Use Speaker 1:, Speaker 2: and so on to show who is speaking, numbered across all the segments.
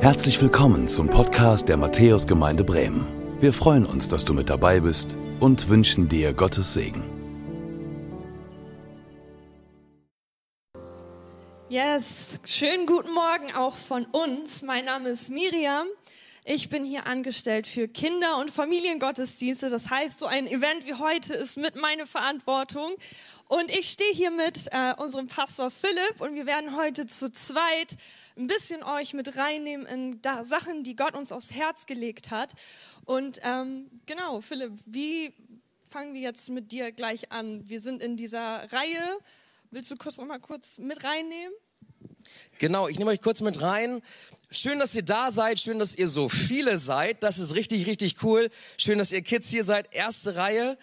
Speaker 1: Herzlich willkommen zum Podcast der Matthäusgemeinde Bremen. Wir freuen uns, dass du mit dabei bist und wünschen dir Gottes Segen.
Speaker 2: Yes, schönen guten Morgen auch von uns. Mein Name ist Miriam. Ich bin hier angestellt für Kinder- und Familiengottesdienste. Das heißt, so ein Event wie heute ist mit meine Verantwortung. Und ich stehe hier mit äh, unserem Pastor Philipp und wir werden heute zu zweit ein bisschen euch mit reinnehmen in da, Sachen, die Gott uns aufs Herz gelegt hat. Und ähm, genau, Philipp, wie fangen wir jetzt mit dir gleich an? Wir sind in dieser Reihe. Willst du kurz noch mal kurz mit reinnehmen?
Speaker 3: Genau, ich nehme euch kurz mit rein. Schön, dass ihr da seid. Schön, dass ihr so viele seid. Das ist richtig, richtig cool. Schön, dass ihr Kids hier seid. Erste Reihe.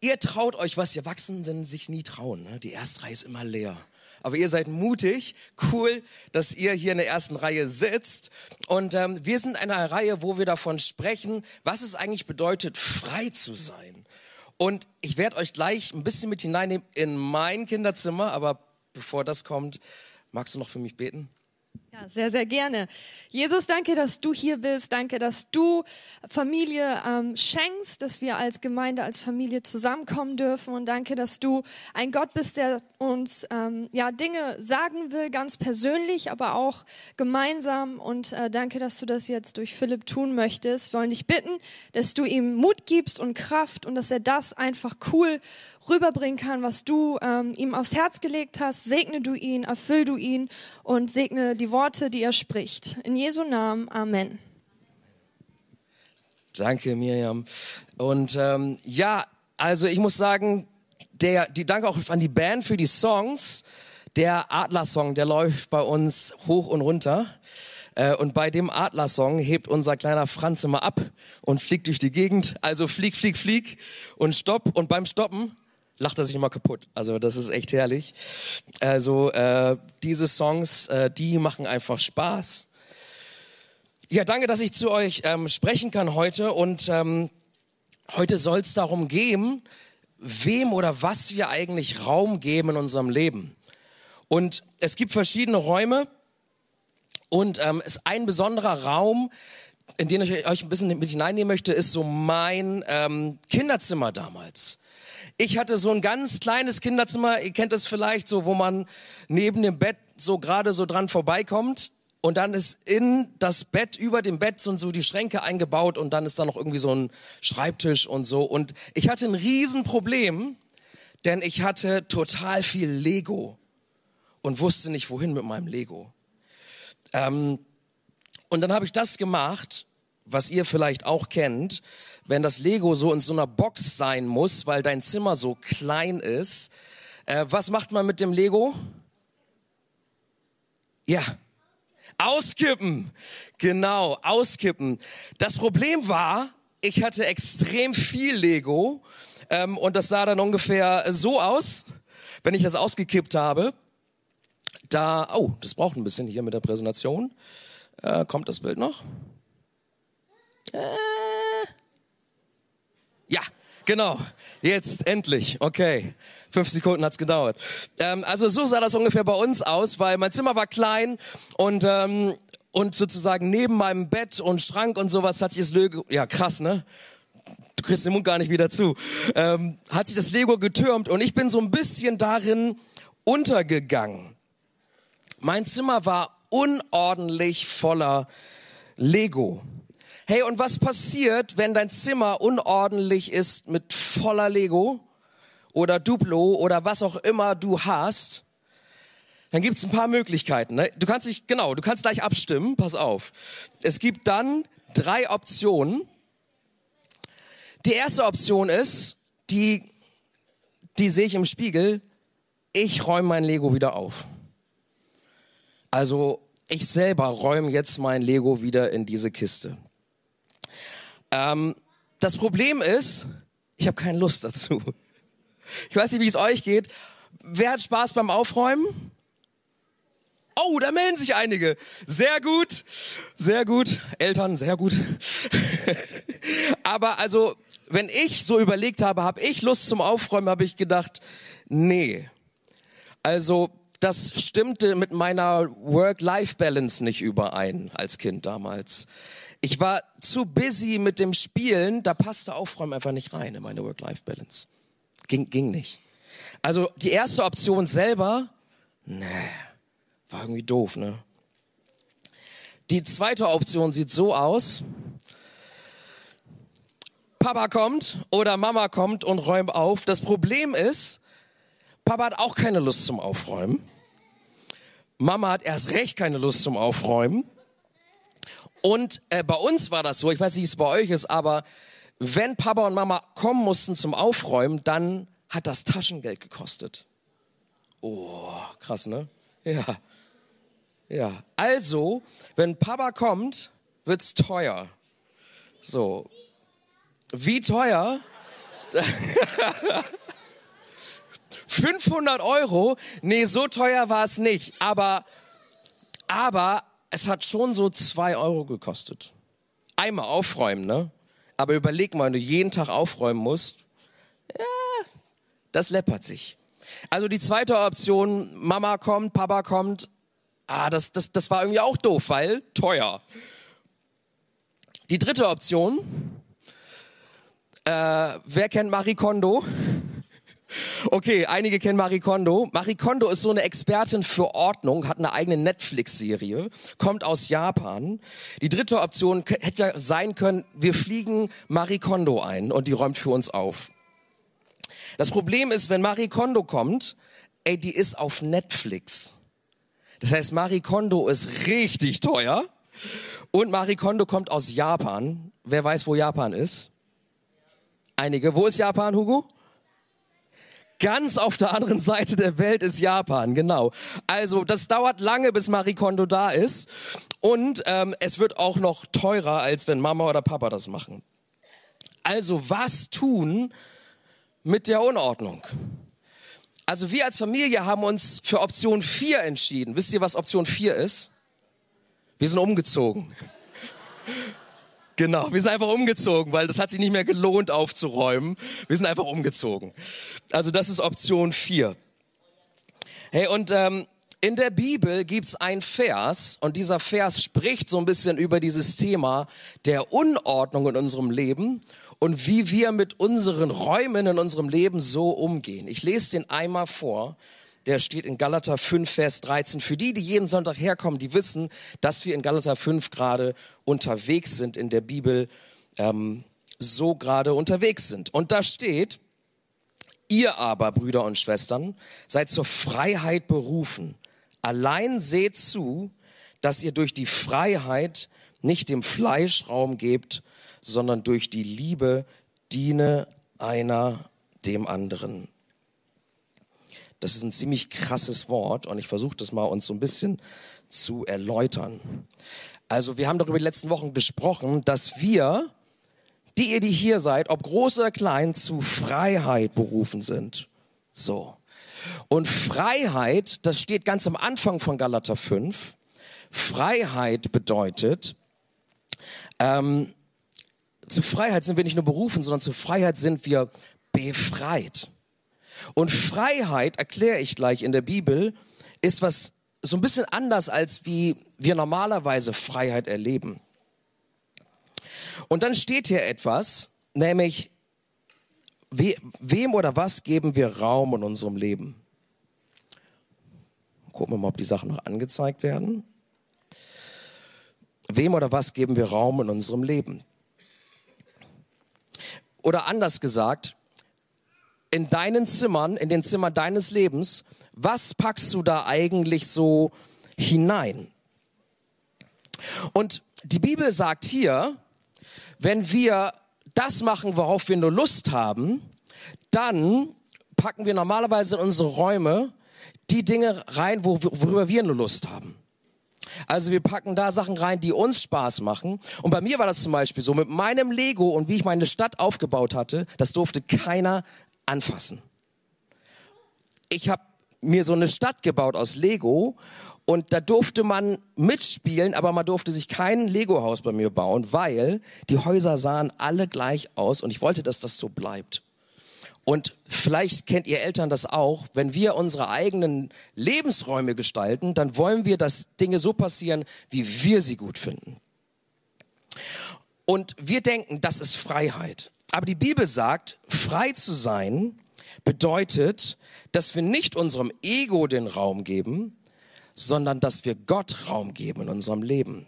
Speaker 3: Ihr traut euch was. Ihr Erwachsenen sich nie trauen. Ne? Die erste Reihe ist immer leer. Aber ihr seid mutig. Cool, dass ihr hier in der ersten Reihe sitzt. Und ähm, wir sind in einer Reihe, wo wir davon sprechen, was es eigentlich bedeutet, frei zu sein. Und ich werde euch gleich ein bisschen mit hineinnehmen in mein Kinderzimmer. Aber bevor das kommt, magst du noch für mich beten?
Speaker 2: Ja, sehr, sehr gerne. Jesus, danke, dass du hier bist. Danke, dass du Familie ähm, schenkst, dass wir als Gemeinde, als Familie zusammenkommen dürfen. Und danke, dass du ein Gott bist, der uns ähm, ja, Dinge sagen will, ganz persönlich, aber auch gemeinsam. Und äh, danke, dass du das jetzt durch Philipp tun möchtest. Wir wollen dich bitten, dass du ihm Mut gibst und Kraft und dass er das einfach cool rüberbringen kann, was du ähm, ihm aufs Herz gelegt hast. Segne du ihn, erfüll du ihn und segne die Worte, die er spricht. In Jesu Namen, Amen.
Speaker 3: Danke, Miriam. Und ähm, ja, also ich muss sagen, der, die Danke auch an die Band für die Songs. Der Adler-Song, der läuft bei uns hoch und runter. Äh, und bei dem Adler-Song hebt unser kleiner Franz immer ab und fliegt durch die Gegend. Also flieg, flieg, flieg und stopp. Und beim Stoppen lacht er sich immer kaputt. Also das ist echt herrlich. Also äh, diese Songs, äh, die machen einfach Spaß. Ja, danke, dass ich zu euch ähm, sprechen kann heute. Und ähm, heute soll es darum gehen, wem oder was wir eigentlich Raum geben in unserem Leben. Und es gibt verschiedene Räume und ähm, ist ein besonderer Raum, in den ich euch ein bisschen mit hineinnehmen möchte, ist so mein ähm, Kinderzimmer damals. Ich hatte so ein ganz kleines Kinderzimmer, ihr kennt das vielleicht so, wo man neben dem Bett so gerade so dran vorbeikommt. Und dann ist in das Bett, über dem Bett sind so die Schränke eingebaut und dann ist da noch irgendwie so ein Schreibtisch und so. Und ich hatte ein Riesenproblem, denn ich hatte total viel Lego und wusste nicht, wohin mit meinem Lego. Ähm, und dann habe ich das gemacht, was ihr vielleicht auch kennt wenn das Lego so in so einer Box sein muss, weil dein Zimmer so klein ist. Äh, was macht man mit dem Lego? Ja, auskippen. Genau, auskippen. Das Problem war, ich hatte extrem viel Lego ähm, und das sah dann ungefähr so aus, wenn ich das ausgekippt habe. Da, oh, das braucht ein bisschen hier mit der Präsentation. Äh, kommt das Bild noch? Äh, ja, genau. Jetzt endlich. Okay. Fünf Sekunden hat's gedauert. Ähm, also so sah das ungefähr bei uns aus, weil mein Zimmer war klein und ähm, und sozusagen neben meinem Bett und Schrank und sowas hat sich das Lego, ja krass, ne? Du kriegst den Mund gar nicht wieder zu. Ähm, hat sich das Lego getürmt und ich bin so ein bisschen darin untergegangen. Mein Zimmer war unordentlich voller Lego. Hey, und was passiert, wenn dein Zimmer unordentlich ist mit voller Lego oder Duplo oder was auch immer du hast? Dann gibt's ein paar Möglichkeiten. Ne? Du kannst dich, genau, du kannst gleich abstimmen, pass auf. Es gibt dann drei Optionen. Die erste Option ist, die, die sehe ich im Spiegel, ich räume mein Lego wieder auf. Also ich selber räume jetzt mein Lego wieder in diese Kiste. Ähm, das Problem ist, ich habe keine Lust dazu. Ich weiß nicht, wie es euch geht. Wer hat Spaß beim Aufräumen? Oh, da melden sich einige. Sehr gut, sehr gut. Eltern, sehr gut. Aber also, wenn ich so überlegt habe, habe ich Lust zum Aufräumen, habe ich gedacht, nee. Also, das stimmte mit meiner Work-Life-Balance nicht überein als Kind damals. Ich war zu busy mit dem Spielen, da passte Aufräumen einfach nicht rein in meine Work-Life-Balance. Ging, ging nicht. Also die erste Option selber, nee, war irgendwie doof, ne? Die zweite Option sieht so aus. Papa kommt oder Mama kommt und räumt auf. Das Problem ist, Papa hat auch keine Lust zum Aufräumen. Mama hat erst recht keine Lust zum Aufräumen. Und äh, bei uns war das so, ich weiß nicht, wie es bei euch ist, aber wenn Papa und Mama kommen mussten zum Aufräumen, dann hat das Taschengeld gekostet. Oh, krass, ne? Ja. Ja. Also, wenn Papa kommt, wird's teuer. So. Wie teuer? 500 Euro? Nee, so teuer war es nicht. Aber, aber es hat schon so zwei Euro gekostet. Einmal aufräumen, ne? Aber überleg mal, wenn du jeden Tag aufräumen musst, ja, das läppert sich. Also die zweite Option, Mama kommt, Papa kommt, ah, das, das, das war irgendwie auch doof, weil teuer. Die dritte Option, äh, wer kennt Marie Kondo? Okay, einige kennen Marie Kondo. Marie Kondo ist so eine Expertin für Ordnung, hat eine eigene Netflix-Serie, kommt aus Japan. Die dritte Option hätte ja sein können, wir fliegen Marie Kondo ein und die räumt für uns auf. Das Problem ist, wenn Marie Kondo kommt, ey, die ist auf Netflix. Das heißt, Marie Kondo ist richtig teuer und Marie Kondo kommt aus Japan. Wer weiß, wo Japan ist? Einige. Wo ist Japan, Hugo? Ganz auf der anderen Seite der Welt ist Japan, genau. Also das dauert lange, bis Marie Kondo da ist. Und ähm, es wird auch noch teurer, als wenn Mama oder Papa das machen. Also was tun mit der Unordnung? Also wir als Familie haben uns für Option 4 entschieden. Wisst ihr, was Option 4 ist? Wir sind umgezogen. Genau, wir sind einfach umgezogen, weil das hat sich nicht mehr gelohnt aufzuräumen. Wir sind einfach umgezogen. Also das ist Option 4. Hey, und ähm, in der Bibel gibt's ein Vers und dieser Vers spricht so ein bisschen über dieses Thema der Unordnung in unserem Leben und wie wir mit unseren Räumen in unserem Leben so umgehen. Ich lese den einmal vor der steht in Galater 5, Vers 13. Für die, die jeden Sonntag herkommen, die wissen, dass wir in Galater 5 gerade unterwegs sind, in der Bibel ähm, so gerade unterwegs sind. Und da steht, ihr aber, Brüder und Schwestern, seid zur Freiheit berufen. Allein seht zu, dass ihr durch die Freiheit nicht dem Fleisch Raum gebt, sondern durch die Liebe diene einer dem anderen. Das ist ein ziemlich krasses Wort und ich versuche das mal uns so ein bisschen zu erläutern. Also wir haben darüber die letzten Wochen gesprochen, dass wir, die ihr, die hier seid, ob groß oder klein, zu Freiheit berufen sind. So. Und Freiheit, das steht ganz am Anfang von Galater 5. Freiheit bedeutet, ähm, zu Freiheit sind wir nicht nur berufen, sondern zu Freiheit sind wir befreit. Und Freiheit, erkläre ich gleich in der Bibel, ist was so ein bisschen anders, als wie wir normalerweise Freiheit erleben. Und dann steht hier etwas, nämlich, we, wem oder was geben wir Raum in unserem Leben? Gucken wir mal, ob die Sachen noch angezeigt werden. Wem oder was geben wir Raum in unserem Leben? Oder anders gesagt, in deinen Zimmern, in den Zimmern deines Lebens, was packst du da eigentlich so hinein? Und die Bibel sagt hier, wenn wir das machen, worauf wir nur Lust haben, dann packen wir normalerweise in unsere Räume die Dinge rein, worüber wir nur Lust haben. Also wir packen da Sachen rein, die uns Spaß machen. Und bei mir war das zum Beispiel so, mit meinem Lego und wie ich meine Stadt aufgebaut hatte, das durfte keiner anfassen. Ich habe mir so eine Stadt gebaut aus Lego und da durfte man mitspielen, aber man durfte sich kein Lego-Haus bei mir bauen, weil die Häuser sahen alle gleich aus und ich wollte, dass das so bleibt. Und vielleicht kennt ihr Eltern das auch, wenn wir unsere eigenen Lebensräume gestalten, dann wollen wir, dass Dinge so passieren, wie wir sie gut finden. Und wir denken, das ist Freiheit. Aber die Bibel sagt, frei zu sein bedeutet, dass wir nicht unserem Ego den Raum geben, sondern dass wir Gott Raum geben in unserem Leben.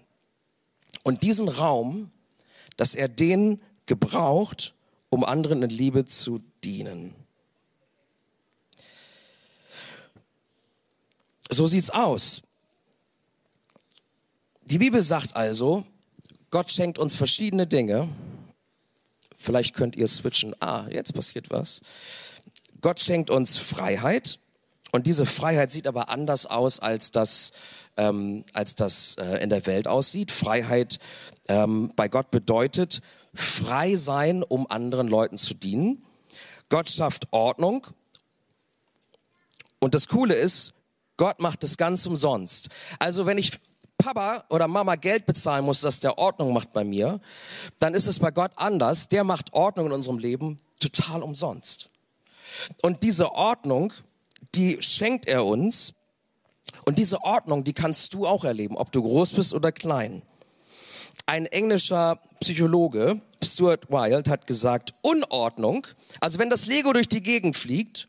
Speaker 3: Und diesen Raum, dass er den gebraucht, um anderen in Liebe zu dienen. So sieht's aus. Die Bibel sagt also, Gott schenkt uns verschiedene Dinge. Vielleicht könnt ihr switchen. Ah, jetzt passiert was. Gott schenkt uns Freiheit. Und diese Freiheit sieht aber anders aus, als das, ähm, als das äh, in der Welt aussieht. Freiheit ähm, bei Gott bedeutet, frei sein, um anderen Leuten zu dienen. Gott schafft Ordnung. Und das Coole ist, Gott macht es ganz umsonst. Also wenn ich Papa oder Mama Geld bezahlen muss, dass der Ordnung macht bei mir, dann ist es bei Gott anders. Der macht Ordnung in unserem Leben total umsonst. Und diese Ordnung, die schenkt er uns. Und diese Ordnung, die kannst du auch erleben, ob du groß bist oder klein. Ein englischer Psychologe, Stuart Wilde, hat gesagt, Unordnung, also wenn das Lego durch die Gegend fliegt,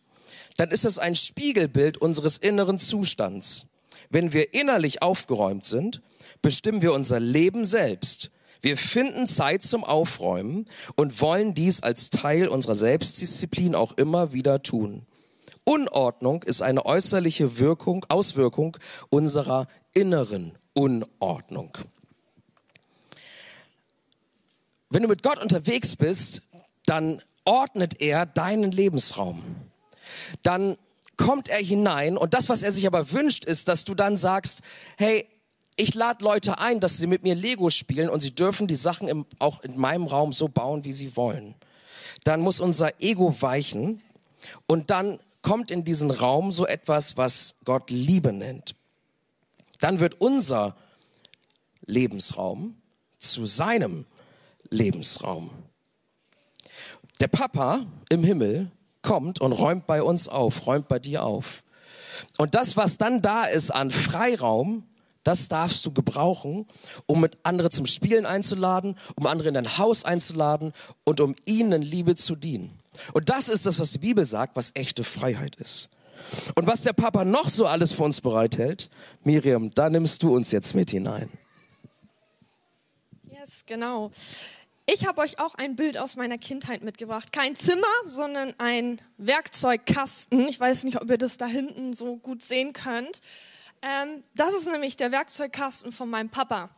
Speaker 3: dann ist es ein Spiegelbild unseres inneren Zustands. Wenn wir innerlich aufgeräumt sind, bestimmen wir unser Leben selbst. Wir finden Zeit zum Aufräumen und wollen dies als Teil unserer Selbstdisziplin auch immer wieder tun. Unordnung ist eine äußerliche Wirkung, Auswirkung unserer inneren Unordnung. Wenn du mit Gott unterwegs bist, dann ordnet er deinen Lebensraum. Dann kommt er hinein und das, was er sich aber wünscht, ist, dass du dann sagst, hey, ich lade Leute ein, dass sie mit mir Lego spielen und sie dürfen die Sachen im, auch in meinem Raum so bauen, wie sie wollen. Dann muss unser Ego weichen und dann kommt in diesen Raum so etwas, was Gott Liebe nennt. Dann wird unser Lebensraum zu seinem Lebensraum. Der Papa im Himmel kommt und räumt bei uns auf, räumt bei dir auf. Und das, was dann da ist an Freiraum, das darfst du gebrauchen, um mit andere zum Spielen einzuladen, um andere in dein Haus einzuladen und um ihnen in Liebe zu dienen. Und das ist das, was die Bibel sagt, was echte Freiheit ist. Und was der Papa noch so alles für uns bereithält, Miriam, da nimmst du uns jetzt mit hinein.
Speaker 2: Yes, genau. Ich habe euch auch ein Bild aus meiner Kindheit mitgebracht. Kein Zimmer, sondern ein Werkzeugkasten. Ich weiß nicht, ob ihr das da hinten so gut sehen könnt. Ähm, das ist nämlich der Werkzeugkasten von meinem Papa.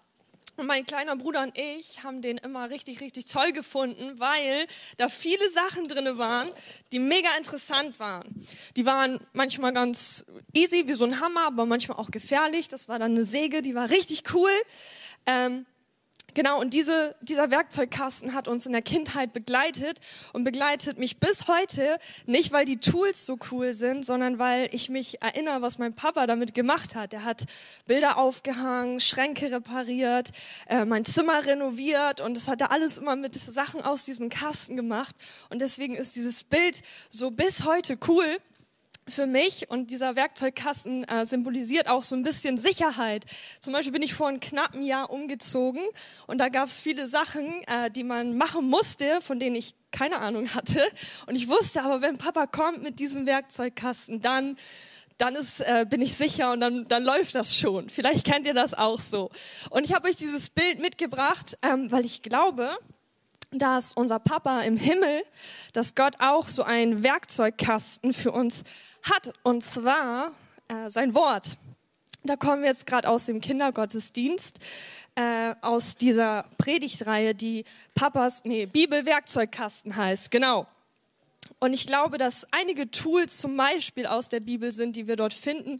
Speaker 2: Und mein kleiner Bruder und ich haben den immer richtig, richtig toll gefunden, weil da viele Sachen drin waren, die mega interessant waren. Die waren manchmal ganz easy, wie so ein Hammer, aber manchmal auch gefährlich. Das war dann eine Säge, die war richtig cool. Ähm, Genau, und diese, dieser Werkzeugkasten hat uns in der Kindheit begleitet und begleitet mich bis heute, nicht weil die Tools so cool sind, sondern weil ich mich erinnere, was mein Papa damit gemacht hat. Er hat Bilder aufgehangen, Schränke repariert, äh, mein Zimmer renoviert und das hat er alles immer mit Sachen aus diesem Kasten gemacht. Und deswegen ist dieses Bild so bis heute cool für mich und dieser Werkzeugkasten äh, symbolisiert auch so ein bisschen Sicherheit. Zum Beispiel bin ich vor einem knappen Jahr umgezogen und da gab es viele Sachen, äh, die man machen musste, von denen ich keine Ahnung hatte. Und ich wusste aber, wenn Papa kommt mit diesem Werkzeugkasten, dann dann ist, äh, bin ich sicher und dann, dann läuft das schon. Vielleicht kennt ihr das auch so. Und ich habe euch dieses Bild mitgebracht, ähm, weil ich glaube, dass unser Papa im Himmel, dass Gott auch so einen Werkzeugkasten für uns hat, und zwar äh, sein Wort. Da kommen wir jetzt gerade aus dem Kindergottesdienst, äh, aus dieser Predigtreihe, die Papas, nee, Bibelwerkzeugkasten heißt, genau. Und ich glaube, dass einige Tools zum Beispiel aus der Bibel sind, die wir dort finden,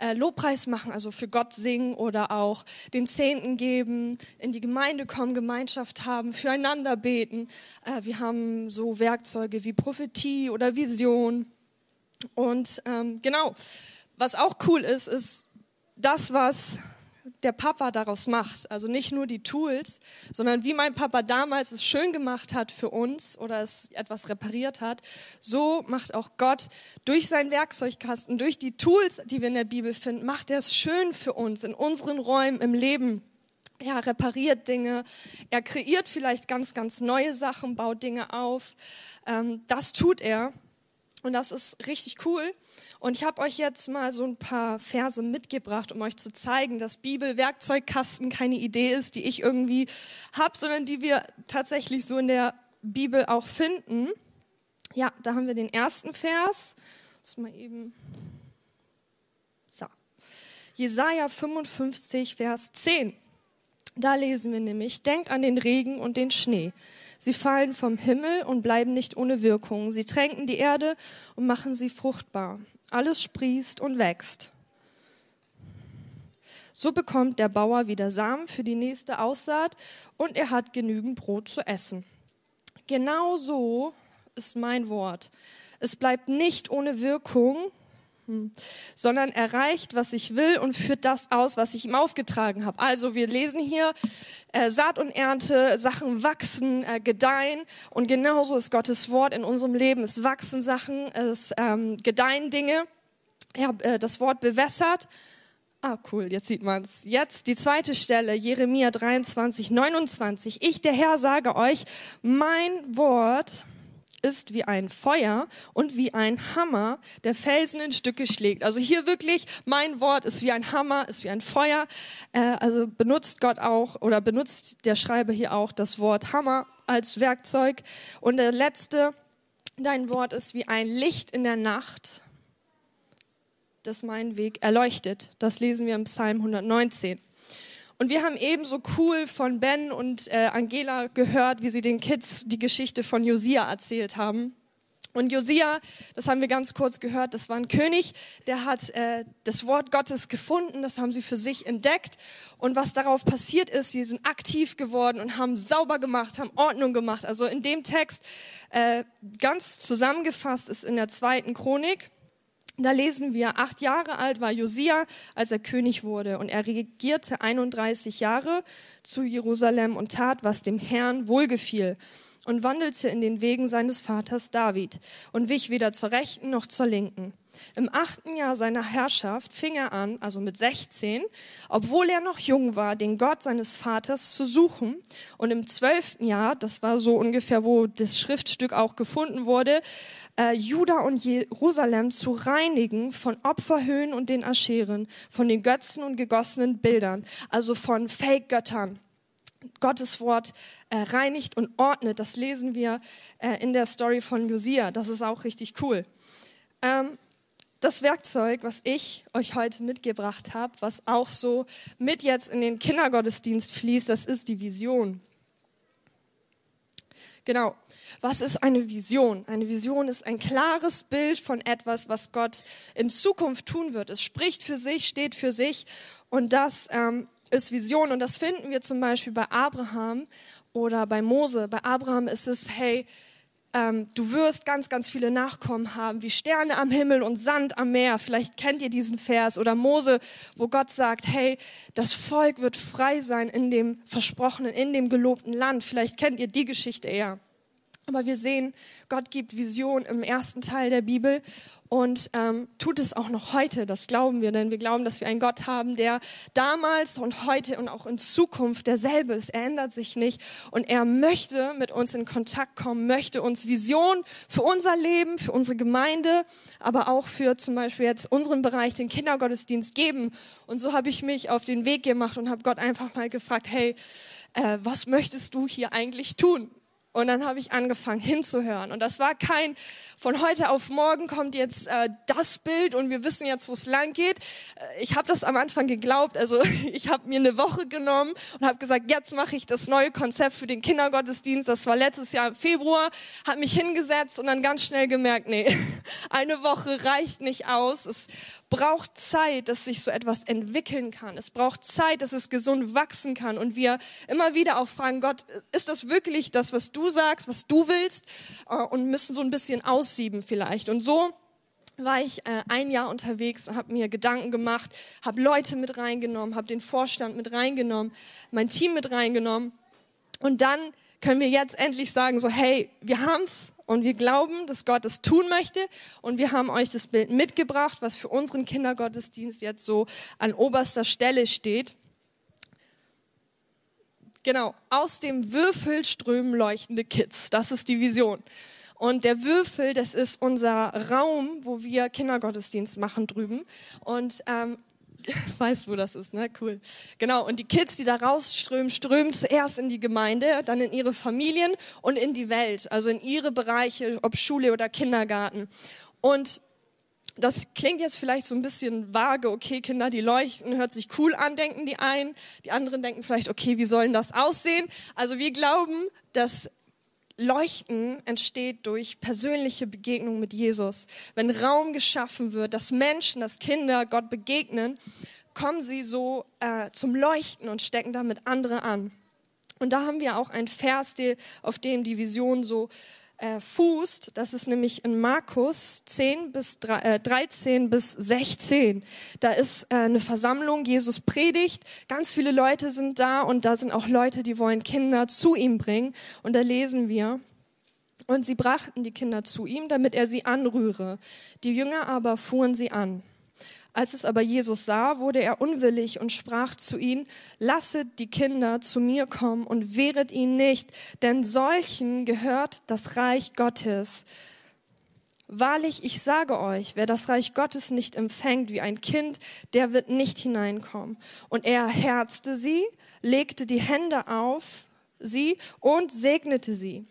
Speaker 2: äh, Lobpreis machen, also für Gott singen oder auch den Zehnten geben, in die Gemeinde kommen, Gemeinschaft haben, füreinander beten. Äh, wir haben so Werkzeuge wie Prophetie oder Vision. Und ähm, genau, was auch cool ist, ist das, was der Papa daraus macht. Also nicht nur die Tools, sondern wie mein Papa damals es schön gemacht hat für uns oder es etwas repariert hat, so macht auch Gott durch seinen Werkzeugkasten, durch die Tools, die wir in der Bibel finden, macht er es schön für uns in unseren Räumen im Leben. Er repariert Dinge, er kreiert vielleicht ganz, ganz neue Sachen, baut Dinge auf. Ähm, das tut er und das ist richtig cool. Und ich habe euch jetzt mal so ein paar Verse mitgebracht, um euch zu zeigen, dass Bibel-Werkzeugkasten keine Idee ist, die ich irgendwie habe, sondern die wir tatsächlich so in der Bibel auch finden. Ja, da haben wir den ersten Vers. Muss mal eben. So. Jesaja 55, Vers 10. Da lesen wir nämlich: Denkt an den Regen und den Schnee. Sie fallen vom Himmel und bleiben nicht ohne Wirkung. Sie tränken die Erde und machen sie fruchtbar alles sprießt und wächst. So bekommt der Bauer wieder Samen für die nächste Aussaat und er hat genügend Brot zu essen. Genau so ist mein Wort. Es bleibt nicht ohne Wirkung. Sondern erreicht, was ich will und führt das aus, was ich ihm aufgetragen habe. Also wir lesen hier äh, Saat und Ernte, Sachen wachsen, äh, gedeihen und genauso ist Gottes Wort in unserem Leben. Es wachsen Sachen, es ähm, gedeihen Dinge. Habe äh, das Wort bewässert. Ah, cool, jetzt sieht man es. Jetzt die zweite Stelle, Jeremia 23, 29. Ich, der Herr, sage euch, mein Wort ist wie ein Feuer und wie ein Hammer, der Felsen in Stücke schlägt. Also hier wirklich, mein Wort ist wie ein Hammer, ist wie ein Feuer. Äh, also benutzt Gott auch oder benutzt der Schreiber hier auch das Wort Hammer als Werkzeug. Und der letzte, dein Wort ist wie ein Licht in der Nacht, das meinen Weg erleuchtet. Das lesen wir im Psalm 119. Und wir haben ebenso cool von Ben und äh, Angela gehört, wie sie den Kids die Geschichte von Josia erzählt haben. Und Josia, das haben wir ganz kurz gehört, das war ein König, der hat äh, das Wort Gottes gefunden, das haben sie für sich entdeckt. Und was darauf passiert ist, sie sind aktiv geworden und haben sauber gemacht, haben Ordnung gemacht. Also in dem Text äh, ganz zusammengefasst ist in der zweiten Chronik, da lesen wir, acht Jahre alt war Josia, als er König wurde, und er regierte 31 Jahre zu Jerusalem und tat, was dem Herrn wohlgefiel und wandelte in den Wegen seines Vaters David und wich weder zur rechten noch zur linken. Im achten Jahr seiner Herrschaft fing er an, also mit 16, obwohl er noch jung war, den Gott seines Vaters zu suchen. Und im zwölften Jahr, das war so ungefähr, wo das Schriftstück auch gefunden wurde, äh, Juda und Jerusalem zu reinigen von Opferhöhen und den Ascheren, von den Götzen und gegossenen Bildern, also von Fake-Göttern. Gottes Wort äh, reinigt und ordnet. Das lesen wir äh, in der Story von Josia. Das ist auch richtig cool. Ähm, das Werkzeug, was ich euch heute mitgebracht habe, was auch so mit jetzt in den Kindergottesdienst fließt, das ist die Vision. Genau. Was ist eine Vision? Eine Vision ist ein klares Bild von etwas, was Gott in Zukunft tun wird. Es spricht für sich, steht für sich und das ähm, ist Vision. Und das finden wir zum Beispiel bei Abraham oder bei Mose. Bei Abraham ist es, hey, ähm, du wirst ganz, ganz viele Nachkommen haben, wie Sterne am Himmel und Sand am Meer. Vielleicht kennt ihr diesen Vers. Oder Mose, wo Gott sagt, hey, das Volk wird frei sein in dem versprochenen, in dem gelobten Land. Vielleicht kennt ihr die Geschichte eher. Aber wir sehen, Gott gibt Vision im ersten Teil der Bibel und ähm, tut es auch noch heute. Das glauben wir, denn wir glauben, dass wir einen Gott haben, der damals und heute und auch in Zukunft derselbe ist. Er ändert sich nicht und er möchte mit uns in Kontakt kommen, möchte uns Vision für unser Leben, für unsere Gemeinde, aber auch für zum Beispiel jetzt unseren Bereich, den Kindergottesdienst geben. Und so habe ich mich auf den Weg gemacht und habe Gott einfach mal gefragt, hey, äh, was möchtest du hier eigentlich tun? Und dann habe ich angefangen hinzuhören. Und das war kein, von heute auf morgen kommt jetzt äh, das Bild und wir wissen jetzt, wo es lang geht. Äh, ich habe das am Anfang geglaubt. Also ich habe mir eine Woche genommen und habe gesagt, jetzt mache ich das neue Konzept für den Kindergottesdienst. Das war letztes Jahr im Februar. Habe mich hingesetzt und dann ganz schnell gemerkt, nee, eine Woche reicht nicht aus. Es braucht Zeit, dass sich so etwas entwickeln kann. Es braucht Zeit, dass es gesund wachsen kann. Und wir immer wieder auch fragen, Gott, ist das wirklich das, was du sagst, was du willst? Äh, und müssen so ein bisschen aussieben vielleicht. Und so war ich äh, ein Jahr unterwegs, habe mir Gedanken gemacht, habe Leute mit reingenommen, habe den Vorstand mit reingenommen, mein Team mit reingenommen. Und dann können wir jetzt endlich sagen, so hey, wir haben's und wir glauben, dass Gott es tun möchte und wir haben euch das Bild mitgebracht, was für unseren Kindergottesdienst jetzt so an oberster Stelle steht. Genau, aus dem Würfel strömen leuchtende Kids. Das ist die Vision. Und der Würfel, das ist unser Raum, wo wir Kindergottesdienst machen drüben. Und ähm, weißt, wo das ist, ne? Cool. Genau, und die Kids, die da rausströmen, strömen zuerst in die Gemeinde, dann in ihre Familien und in die Welt, also in ihre Bereiche, ob Schule oder Kindergarten. Und das klingt jetzt vielleicht so ein bisschen vage, okay, Kinder, die leuchten, hört sich cool an, denken die einen. Die anderen denken vielleicht, okay, wie sollen das aussehen? Also wir glauben, dass Leuchten entsteht durch persönliche Begegnung mit Jesus. Wenn Raum geschaffen wird, dass Menschen, dass Kinder Gott begegnen, kommen sie so äh, zum Leuchten und stecken damit andere an. Und da haben wir auch ein Vers, auf dem die Vision so äh, fußt. Das ist nämlich in Markus 10 bis 3, äh, 13 bis 16. Da ist äh, eine Versammlung, Jesus predigt, ganz viele Leute sind da und da sind auch Leute, die wollen Kinder zu ihm bringen. Und da lesen wir, und sie brachten die Kinder zu ihm, damit er sie anrühre. Die Jünger aber fuhren sie an. Als es aber Jesus sah, wurde er unwillig und sprach zu ihnen, lasset die Kinder zu mir kommen und wehret ihnen nicht, denn solchen gehört das Reich Gottes. Wahrlich, ich sage euch, wer das Reich Gottes nicht empfängt wie ein Kind, der wird nicht hineinkommen. Und er herzte sie, legte die Hände auf sie und segnete sie.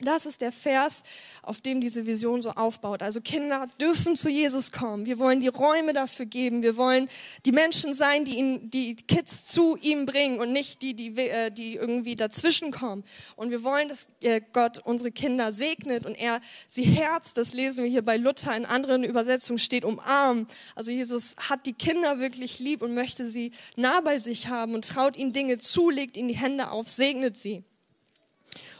Speaker 2: Das ist der Vers, auf dem diese Vision so aufbaut. Also Kinder dürfen zu Jesus kommen. Wir wollen die Räume dafür geben. Wir wollen die Menschen sein, die ihn, die Kids zu ihm bringen und nicht die, die, äh, die irgendwie dazwischen kommen. Und wir wollen, dass äh, Gott unsere Kinder segnet und er sie herzt. Das lesen wir hier bei Luther. In anderen Übersetzungen steht umarmen. Also Jesus hat die Kinder wirklich lieb und möchte sie nah bei sich haben und traut ihnen Dinge zu, legt ihnen die Hände auf, segnet sie.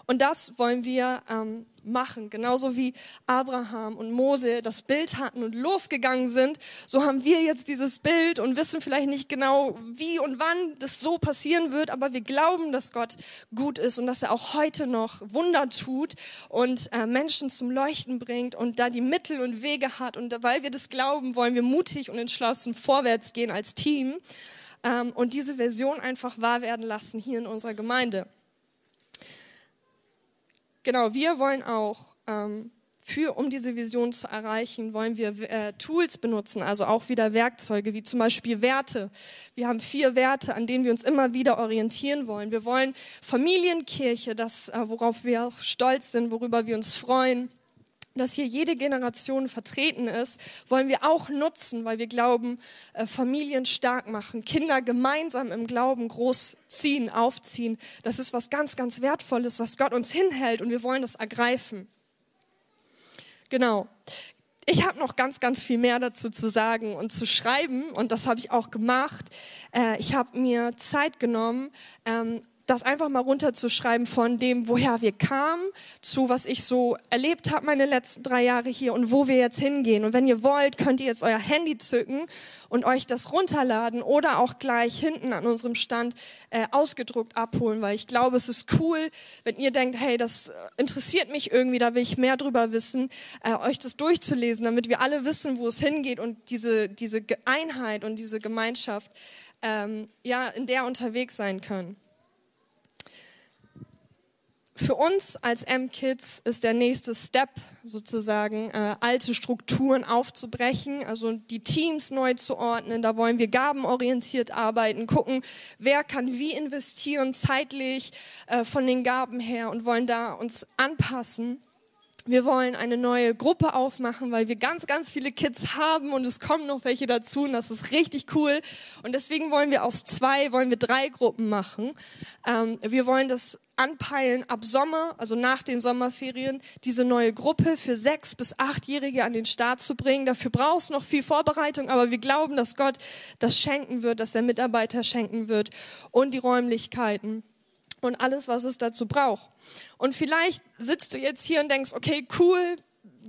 Speaker 2: Und das wollen wir ähm, machen. Genauso wie Abraham und Mose das Bild hatten und losgegangen sind, so haben wir jetzt dieses Bild und wissen vielleicht nicht genau, wie und wann das so passieren wird, aber wir glauben, dass Gott gut ist und dass er auch heute noch Wunder tut und äh, Menschen zum Leuchten bringt und da die Mittel und Wege hat. Und weil wir das glauben, wollen wir mutig und entschlossen vorwärts gehen als Team ähm, und diese Version einfach wahr werden lassen hier in unserer Gemeinde. Genau, wir wollen auch, ähm, für, um diese Vision zu erreichen, wollen wir äh, Tools benutzen, also auch wieder Werkzeuge, wie zum Beispiel Werte. Wir haben vier Werte, an denen wir uns immer wieder orientieren wollen. Wir wollen Familienkirche, das, äh, worauf wir auch stolz sind, worüber wir uns freuen dass hier jede Generation vertreten ist, wollen wir auch nutzen, weil wir glauben, äh, Familien stark machen, Kinder gemeinsam im Glauben großziehen, aufziehen. Das ist was ganz, ganz Wertvolles, was Gott uns hinhält und wir wollen das ergreifen. Genau. Ich habe noch ganz, ganz viel mehr dazu zu sagen und zu schreiben und das habe ich auch gemacht. Äh, ich habe mir Zeit genommen, ähm, das einfach mal runterzuschreiben von dem, woher wir kamen, zu was ich so erlebt habe meine letzten drei Jahre hier und wo wir jetzt hingehen. Und wenn ihr wollt, könnt ihr jetzt euer Handy zücken und euch das runterladen oder auch gleich hinten an unserem Stand äh, ausgedruckt abholen, weil ich glaube, es ist cool, wenn ihr denkt, hey, das interessiert mich irgendwie, da will ich mehr drüber wissen, äh, euch das durchzulesen, damit wir alle wissen, wo es hingeht und diese, diese Einheit und diese Gemeinschaft, ähm, ja, in der unterwegs sein können. Für uns als M-Kids ist der nächste Step sozusagen, äh, alte Strukturen aufzubrechen, also die Teams neu zu ordnen. Da wollen wir gabenorientiert arbeiten, gucken, wer kann wie investieren zeitlich äh, von den Gaben her und wollen da uns anpassen. Wir wollen eine neue Gruppe aufmachen, weil wir ganz, ganz viele Kids haben und es kommen noch welche dazu und das ist richtig cool. Und deswegen wollen wir aus zwei, wollen wir drei Gruppen machen. Ähm, wir wollen das anpeilen, ab Sommer, also nach den Sommerferien, diese neue Gruppe für sechs bis achtjährige an den Start zu bringen. Dafür braucht es noch viel Vorbereitung, aber wir glauben, dass Gott das schenken wird, dass er Mitarbeiter schenken wird und die Räumlichkeiten und alles, was es dazu braucht. Und vielleicht sitzt du jetzt hier und denkst, okay, cool,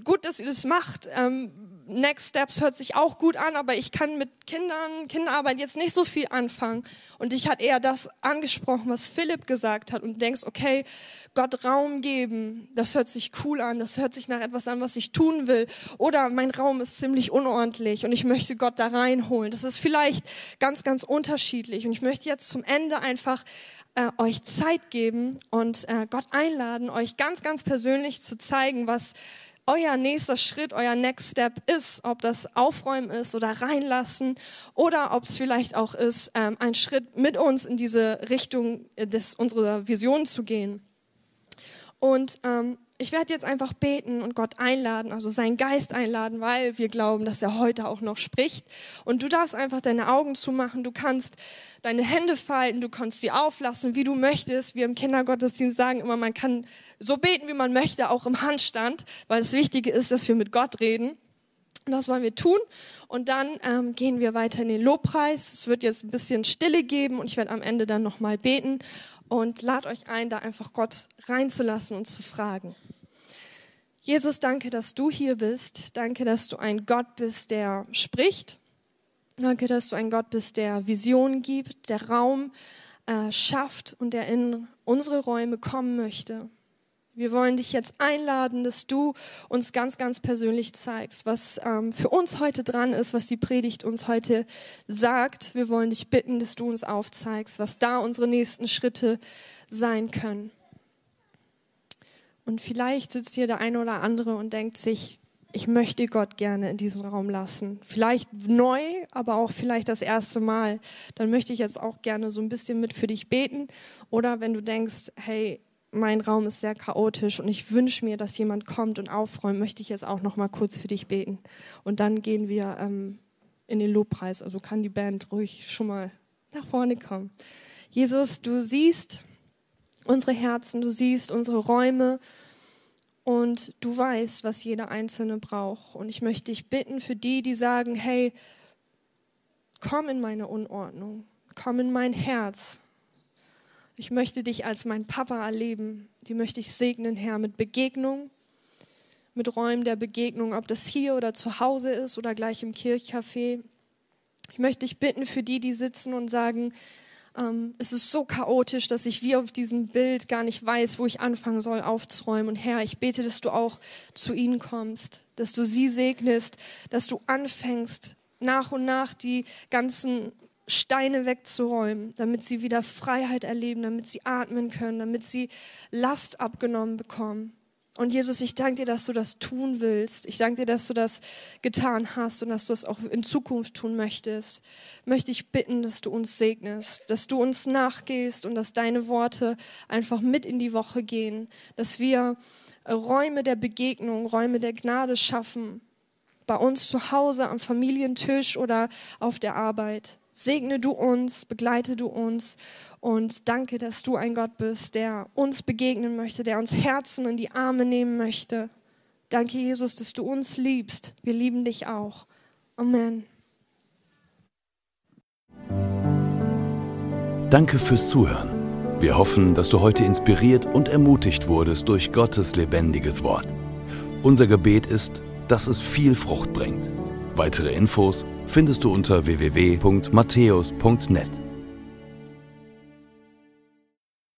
Speaker 2: gut, dass ihr das macht. Ähm, Next Steps hört sich auch gut an, aber ich kann mit Kindern, Kinderarbeit jetzt nicht so viel anfangen. Und ich hat eher das angesprochen, was Philipp gesagt hat und denkst, okay, Gott Raum geben, das hört sich cool an, das hört sich nach etwas an, was ich tun will. Oder mein Raum ist ziemlich unordentlich und ich möchte Gott da reinholen. Das ist vielleicht ganz, ganz unterschiedlich. Und ich möchte jetzt zum Ende einfach äh, euch Zeit geben und äh, Gott einladen, euch ganz, ganz persönlich zu zeigen, was euer nächster Schritt, euer Next Step ist, ob das Aufräumen ist oder reinlassen oder ob es vielleicht auch ist, ähm, ein Schritt mit uns in diese Richtung äh, des, unserer Vision zu gehen. Und ähm, ich werde jetzt einfach beten und Gott einladen, also seinen Geist einladen, weil wir glauben, dass er heute auch noch spricht. Und du darfst einfach deine Augen zumachen, du kannst deine Hände falten, du kannst sie auflassen, wie du möchtest. Wir im Kindergottesdienst sagen immer, man kann so beten, wie man möchte, auch im Handstand, weil das Wichtige ist, dass wir mit Gott reden. Und das wollen wir tun. Und dann ähm, gehen wir weiter in den Lobpreis. Es wird jetzt ein bisschen Stille geben und ich werde am Ende dann nochmal beten und lad euch ein, da einfach Gott reinzulassen und zu fragen. Jesus, danke, dass du hier bist. Danke, dass du ein Gott bist, der spricht. Danke, dass du ein Gott bist, der Vision gibt, der Raum äh, schafft und der in unsere Räume kommen möchte. Wir wollen dich jetzt einladen, dass du uns ganz, ganz persönlich zeigst, was ähm, für uns heute dran ist, was die Predigt uns heute sagt. Wir wollen dich bitten, dass du uns aufzeigst, was da unsere nächsten Schritte sein können. Und vielleicht sitzt hier der eine oder andere und denkt sich, ich möchte Gott gerne in diesen Raum lassen. Vielleicht neu, aber auch vielleicht das erste Mal. Dann möchte ich jetzt auch gerne so ein bisschen mit für dich beten. Oder wenn du denkst, hey, mein Raum ist sehr chaotisch und ich wünsche mir, dass jemand kommt und aufräumt, möchte ich jetzt auch noch mal kurz für dich beten. Und dann gehen wir ähm, in den Lobpreis. Also kann die Band ruhig schon mal nach vorne kommen. Jesus, du siehst, unsere Herzen, du siehst unsere Räume und du weißt, was jeder Einzelne braucht. Und ich möchte dich bitten für die, die sagen, hey, komm in meine Unordnung, komm in mein Herz. Ich möchte dich als mein Papa erleben. Die möchte ich segnen, Herr, mit Begegnung, mit Räumen der Begegnung, ob das hier oder zu Hause ist oder gleich im Kirchcafé. Ich möchte dich bitten für die, die sitzen und sagen, ähm, es ist so chaotisch, dass ich wie auf diesem Bild gar nicht weiß, wo ich anfangen soll aufzuräumen. Und Herr, ich bete, dass du auch zu ihnen kommst, dass du sie segnest, dass du anfängst, nach und nach die ganzen Steine wegzuräumen, damit sie wieder Freiheit erleben, damit sie atmen können, damit sie Last abgenommen bekommen. Und Jesus, ich danke dir, dass du das tun willst. Ich danke dir, dass du das getan hast und dass du es auch in Zukunft tun möchtest. Möchte ich bitten, dass du uns segnest, dass du uns nachgehst und dass deine Worte einfach mit in die Woche gehen, dass wir Räume der Begegnung, Räume der Gnade schaffen, bei uns zu Hause am Familientisch oder auf der Arbeit. Segne du uns, begleite du uns und danke, dass du ein Gott bist, der uns begegnen möchte, der uns Herzen in die Arme nehmen möchte. Danke, Jesus, dass du uns liebst. Wir lieben dich auch. Amen.
Speaker 1: Danke fürs Zuhören. Wir hoffen, dass du heute inspiriert und ermutigt wurdest durch Gottes lebendiges Wort. Unser Gebet ist, dass es viel Frucht bringt. Weitere Infos findest du unter www.matthäus.net.